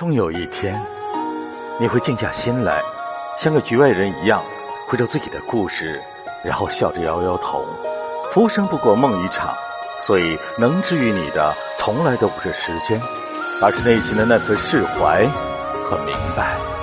终有一天你会静下心来像个局外人一样回到自己的故事然后笑着摇摇头浮生不过梦一场所以能治愈你的从来都不是时间而是内心的那份释怀和明白。